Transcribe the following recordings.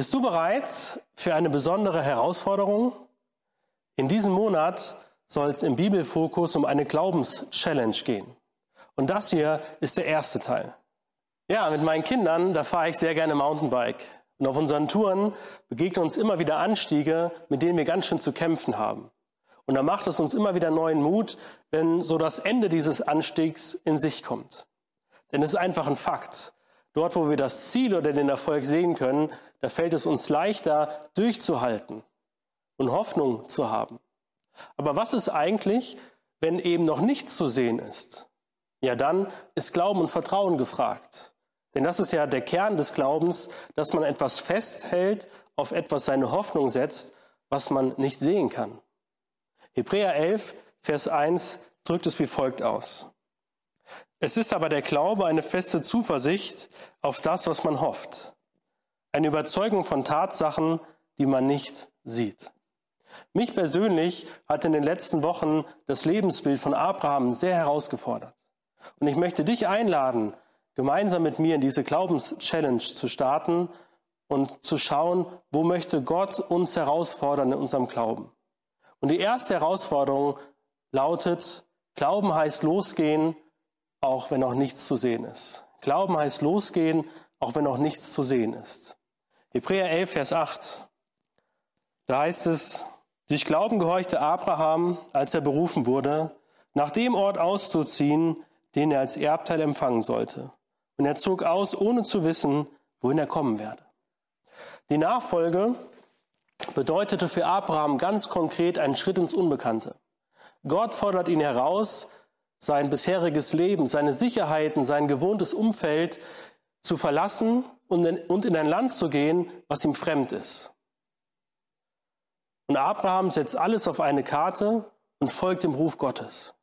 Bist du bereit für eine besondere Herausforderung? In diesem Monat soll es im Bibelfokus um eine Glaubenschallenge gehen. Und das hier ist der erste Teil. Ja, mit meinen Kindern, da fahre ich sehr gerne Mountainbike. Und auf unseren Touren begegnen uns immer wieder Anstiege, mit denen wir ganz schön zu kämpfen haben. Und da macht es uns immer wieder neuen Mut, wenn so das Ende dieses Anstiegs in sich kommt. Denn es ist einfach ein Fakt. Dort, wo wir das Ziel oder den Erfolg sehen können, da fällt es uns leichter, durchzuhalten und Hoffnung zu haben. Aber was ist eigentlich, wenn eben noch nichts zu sehen ist? Ja, dann ist Glauben und Vertrauen gefragt. Denn das ist ja der Kern des Glaubens, dass man etwas festhält, auf etwas seine Hoffnung setzt, was man nicht sehen kann. Hebräer 11, Vers 1 drückt es wie folgt aus. Es ist aber der Glaube eine feste Zuversicht auf das, was man hofft. Eine Überzeugung von Tatsachen, die man nicht sieht. Mich persönlich hat in den letzten Wochen das Lebensbild von Abraham sehr herausgefordert. Und ich möchte dich einladen, gemeinsam mit mir in diese Glaubenschallenge zu starten und zu schauen, wo möchte Gott uns herausfordern in unserem Glauben. Und die erste Herausforderung lautet, Glauben heißt losgehen auch wenn noch nichts zu sehen ist. Glauben heißt losgehen, auch wenn noch nichts zu sehen ist. Hebräer 11, Vers 8. Da heißt es, durch Glauben gehorchte Abraham, als er berufen wurde, nach dem Ort auszuziehen, den er als Erbteil empfangen sollte. Und er zog aus, ohne zu wissen, wohin er kommen werde. Die Nachfolge bedeutete für Abraham ganz konkret einen Schritt ins Unbekannte. Gott fordert ihn heraus, sein bisheriges Leben, seine Sicherheiten, sein gewohntes Umfeld zu verlassen und in ein Land zu gehen, was ihm fremd ist. Und Abraham setzt alles auf eine Karte und folgt dem Ruf Gottes.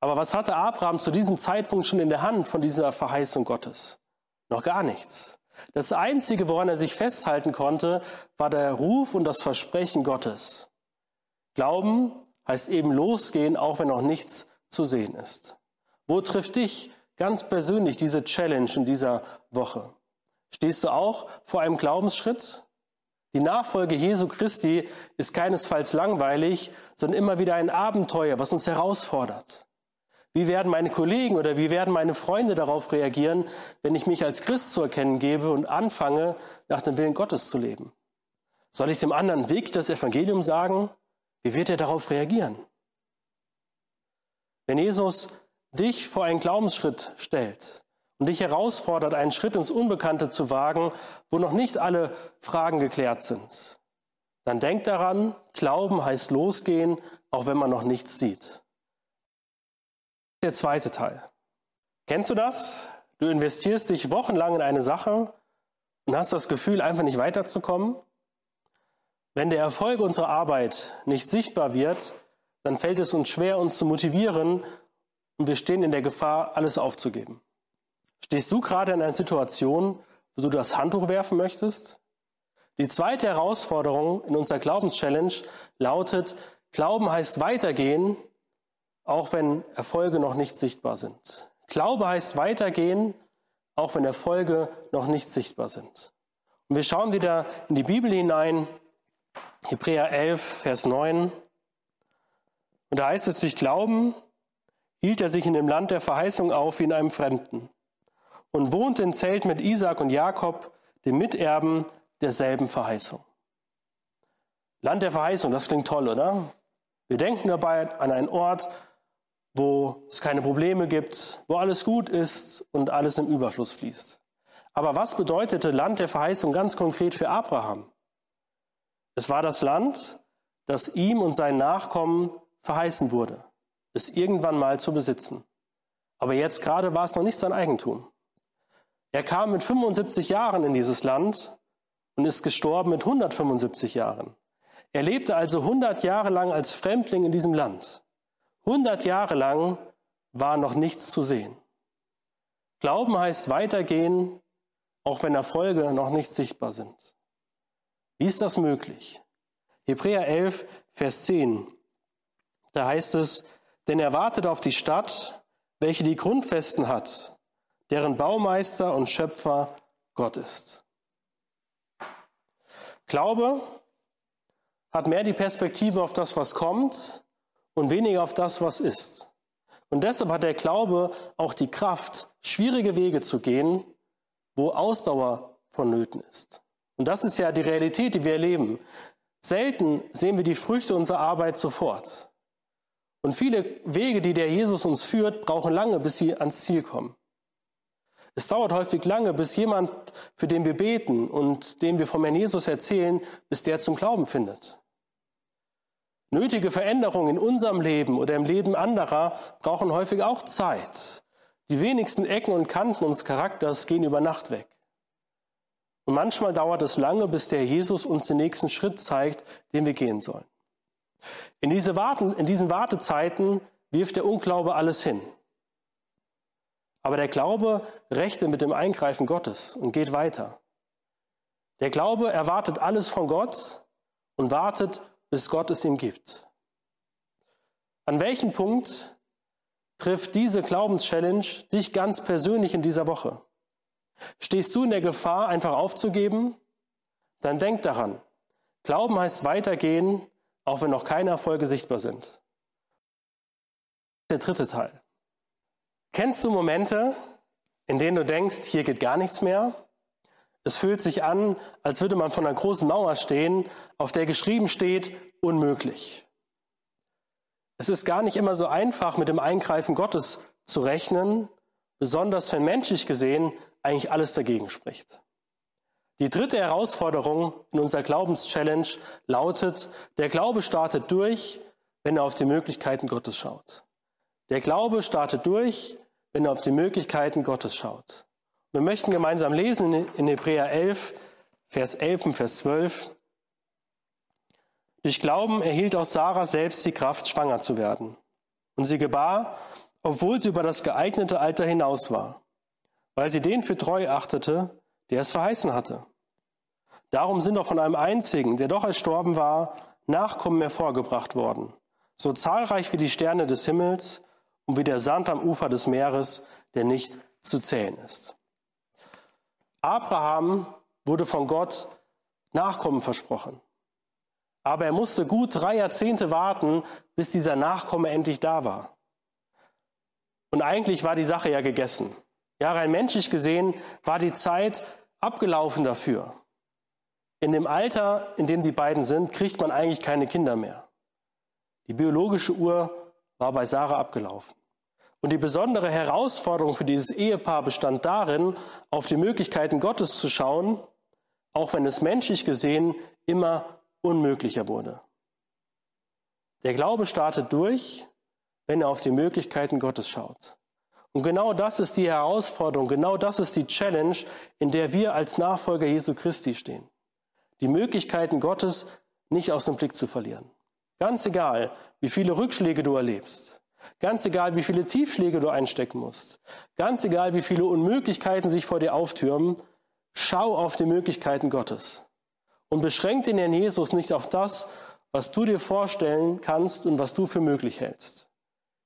Aber was hatte Abraham zu diesem Zeitpunkt schon in der Hand von dieser Verheißung Gottes? Noch gar nichts. Das Einzige, woran er sich festhalten konnte, war der Ruf und das Versprechen Gottes. Glauben heißt eben losgehen, auch wenn noch nichts zu sehen ist. Wo trifft dich ganz persönlich diese Challenge in dieser Woche? Stehst du auch vor einem Glaubensschritt? Die Nachfolge Jesu Christi ist keinesfalls langweilig, sondern immer wieder ein Abenteuer, was uns herausfordert. Wie werden meine Kollegen oder wie werden meine Freunde darauf reagieren, wenn ich mich als Christ zu erkennen gebe und anfange, nach dem Willen Gottes zu leben? Soll ich dem anderen wirklich das Evangelium sagen? Wie wird er darauf reagieren? Wenn Jesus dich vor einen Glaubensschritt stellt und dich herausfordert, einen Schritt ins Unbekannte zu wagen, wo noch nicht alle Fragen geklärt sind, dann denk daran, Glauben heißt losgehen, auch wenn man noch nichts sieht. Der zweite Teil. Kennst du das? Du investierst dich wochenlang in eine Sache und hast das Gefühl, einfach nicht weiterzukommen. Wenn der Erfolg unserer Arbeit nicht sichtbar wird, dann fällt es uns schwer, uns zu motivieren und wir stehen in der Gefahr, alles aufzugeben. Stehst du gerade in einer Situation, wo du das Handtuch werfen möchtest? Die zweite Herausforderung in unserer Glaubenschallenge lautet, Glauben heißt weitergehen, auch wenn Erfolge noch nicht sichtbar sind. Glaube heißt weitergehen, auch wenn Erfolge noch nicht sichtbar sind. Und wir schauen wieder in die Bibel hinein, Hebräer 11, Vers 9. Und da heißt es, durch Glauben hielt er sich in dem Land der Verheißung auf wie in einem Fremden und wohnte in Zelt mit Isaac und Jakob, dem Miterben derselben Verheißung. Land der Verheißung, das klingt toll, oder? Wir denken dabei an einen Ort, wo es keine Probleme gibt, wo alles gut ist und alles im Überfluss fließt. Aber was bedeutete Land der Verheißung ganz konkret für Abraham? Es war das Land, das ihm und seinen Nachkommen verheißen wurde, es irgendwann mal zu besitzen. Aber jetzt gerade war es noch nicht sein Eigentum. Er kam mit 75 Jahren in dieses Land und ist gestorben mit 175 Jahren. Er lebte also 100 Jahre lang als Fremdling in diesem Land. 100 Jahre lang war noch nichts zu sehen. Glauben heißt weitergehen, auch wenn Erfolge noch nicht sichtbar sind. Wie ist das möglich? Hebräer 11, Vers 10. Da heißt es, denn er wartet auf die Stadt, welche die Grundfesten hat, deren Baumeister und Schöpfer Gott ist. Glaube hat mehr die Perspektive auf das, was kommt und weniger auf das, was ist. Und deshalb hat der Glaube auch die Kraft, schwierige Wege zu gehen, wo Ausdauer vonnöten ist. Und das ist ja die Realität, die wir erleben. Selten sehen wir die Früchte unserer Arbeit sofort. Und viele Wege, die der Jesus uns führt, brauchen lange, bis sie ans Ziel kommen. Es dauert häufig lange, bis jemand, für den wir beten und dem wir vom Herrn Jesus erzählen, bis der zum Glauben findet. Nötige Veränderungen in unserem Leben oder im Leben anderer brauchen häufig auch Zeit. Die wenigsten Ecken und Kanten unseres Charakters gehen über Nacht weg. Und manchmal dauert es lange, bis der Jesus uns den nächsten Schritt zeigt, den wir gehen sollen. In, diese Warten, in diesen Wartezeiten wirft der Unglaube alles hin. Aber der Glaube rechnet mit dem Eingreifen Gottes und geht weiter. Der Glaube erwartet alles von Gott und wartet, bis Gott es ihm gibt. An welchem Punkt trifft diese Glaubenschallenge dich ganz persönlich in dieser Woche? Stehst du in der Gefahr, einfach aufzugeben? Dann denk daran. Glauben heißt weitergehen, auch wenn noch keine Erfolge sichtbar sind. Der dritte Teil. Kennst du Momente, in denen du denkst, hier geht gar nichts mehr? Es fühlt sich an, als würde man vor einer großen Mauer stehen, auf der geschrieben steht, unmöglich. Es ist gar nicht immer so einfach, mit dem Eingreifen Gottes zu rechnen, besonders wenn menschlich gesehen eigentlich alles dagegen spricht. Die dritte Herausforderung in unserer Glaubenschallenge lautet, der Glaube startet durch, wenn er auf die Möglichkeiten Gottes schaut. Der Glaube startet durch, wenn er auf die Möglichkeiten Gottes schaut. Wir möchten gemeinsam lesen in Hebräer 11, Vers 11 und Vers 12. Durch Glauben erhielt auch Sarah selbst die Kraft, schwanger zu werden. Und sie gebar, obwohl sie über das geeignete Alter hinaus war, weil sie den für treu achtete, der es verheißen hatte. Darum sind auch von einem einzigen, der doch erstorben war, Nachkommen hervorgebracht worden, so zahlreich wie die Sterne des Himmels und wie der Sand am Ufer des Meeres, der nicht zu zählen ist. Abraham wurde von Gott Nachkommen versprochen. Aber er musste gut drei Jahrzehnte warten, bis dieser Nachkomme endlich da war. Und eigentlich war die Sache ja gegessen. Ja, rein menschlich gesehen war die Zeit abgelaufen dafür. In dem Alter, in dem die beiden sind, kriegt man eigentlich keine Kinder mehr. Die biologische Uhr war bei Sarah abgelaufen. Und die besondere Herausforderung für dieses Ehepaar bestand darin, auf die Möglichkeiten Gottes zu schauen, auch wenn es menschlich gesehen immer unmöglicher wurde. Der Glaube startet durch, wenn er auf die Möglichkeiten Gottes schaut. Und genau das ist die Herausforderung, genau das ist die Challenge, in der wir als Nachfolger Jesu Christi stehen. Die Möglichkeiten Gottes nicht aus dem Blick zu verlieren. Ganz egal, wie viele Rückschläge du erlebst. Ganz egal, wie viele Tiefschläge du einstecken musst. Ganz egal, wie viele Unmöglichkeiten sich vor dir auftürmen. Schau auf die Möglichkeiten Gottes. Und beschränk den Herrn Jesus nicht auf das, was du dir vorstellen kannst und was du für möglich hältst.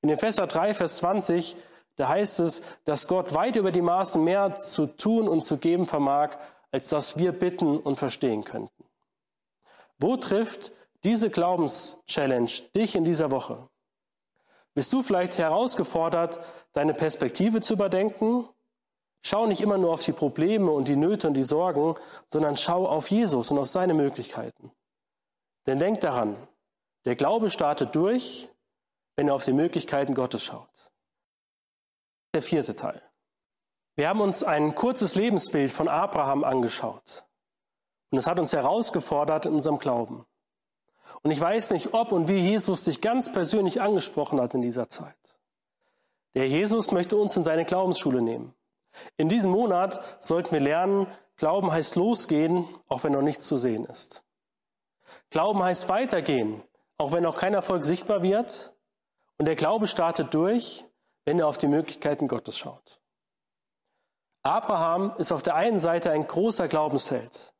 In Epheser 3, Vers 20, da heißt es, dass Gott weit über die Maßen mehr zu tun und zu geben vermag, als dass wir bitten und verstehen könnten. Wo trifft diese Glaubenschallenge dich in dieser Woche? Bist du vielleicht herausgefordert, deine Perspektive zu überdenken? Schau nicht immer nur auf die Probleme und die Nöte und die Sorgen, sondern schau auf Jesus und auf seine Möglichkeiten. Denn denk daran, der Glaube startet durch, wenn er auf die Möglichkeiten Gottes schaut. Der vierte Teil. Wir haben uns ein kurzes Lebensbild von Abraham angeschaut. Und es hat uns herausgefordert in unserem Glauben. Und ich weiß nicht, ob und wie Jesus dich ganz persönlich angesprochen hat in dieser Zeit. Der Jesus möchte uns in seine Glaubensschule nehmen. In diesem Monat sollten wir lernen, Glauben heißt losgehen, auch wenn noch nichts zu sehen ist. Glauben heißt weitergehen, auch wenn noch kein Erfolg sichtbar wird. Und der Glaube startet durch, wenn er auf die Möglichkeiten Gottes schaut. Abraham ist auf der einen Seite ein großer Glaubensheld.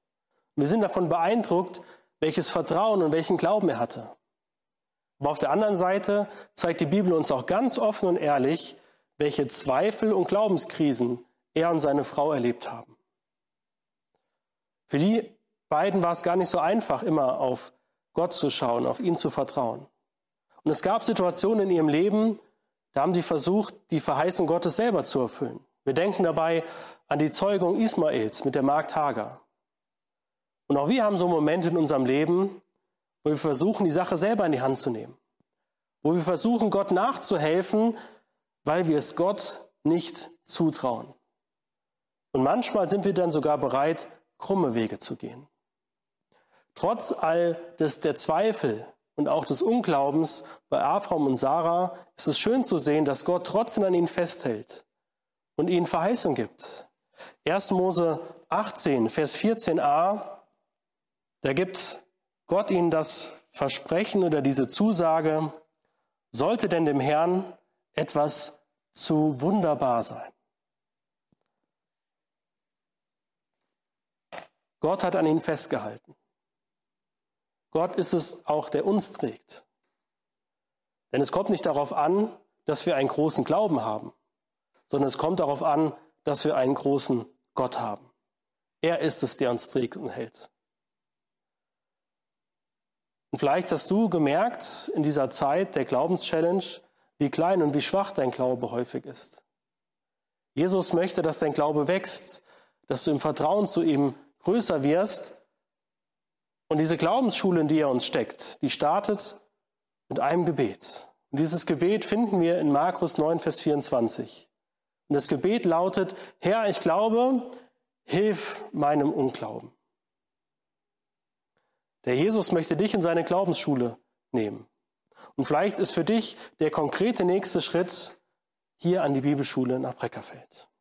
Wir sind davon beeindruckt, welches Vertrauen und welchen Glauben er hatte. Aber auf der anderen Seite zeigt die Bibel uns auch ganz offen und ehrlich, welche Zweifel und Glaubenskrisen er und seine Frau erlebt haben. Für die beiden war es gar nicht so einfach, immer auf Gott zu schauen, auf ihn zu vertrauen. Und es gab Situationen in ihrem Leben, da haben sie versucht, die Verheißung Gottes selber zu erfüllen. Wir denken dabei an die Zeugung Ismaels mit der Magd Hagar. Und auch wir haben so Momente in unserem Leben, wo wir versuchen, die Sache selber in die Hand zu nehmen. Wo wir versuchen, Gott nachzuhelfen, weil wir es Gott nicht zutrauen. Und manchmal sind wir dann sogar bereit, krumme Wege zu gehen. Trotz all des, der Zweifel und auch des Unglaubens bei Abraham und Sarah ist es schön zu sehen, dass Gott trotzdem an ihnen festhält und ihnen Verheißung gibt. 1. Mose 18, Vers 14a, da gibt Gott ihnen das Versprechen oder diese Zusage, sollte denn dem Herrn etwas zu wunderbar sein. Gott hat an ihnen festgehalten. Gott ist es auch, der uns trägt. Denn es kommt nicht darauf an, dass wir einen großen Glauben haben, sondern es kommt darauf an, dass wir einen großen Gott haben. Er ist es, der uns trägt und hält. Und vielleicht hast du gemerkt in dieser Zeit der Glaubenschallenge, wie klein und wie schwach dein Glaube häufig ist. Jesus möchte, dass dein Glaube wächst, dass du im Vertrauen zu ihm größer wirst und diese Glaubensschule, in die er uns steckt, die startet mit einem Gebet. Und dieses Gebet finden wir in Markus 9, Vers 24. Und das Gebet lautet, Herr, ich glaube, hilf meinem Unglauben. Der Jesus möchte dich in seine Glaubensschule nehmen. Und vielleicht ist für dich der konkrete nächste Schritt hier an die Bibelschule nach Breckerfeld.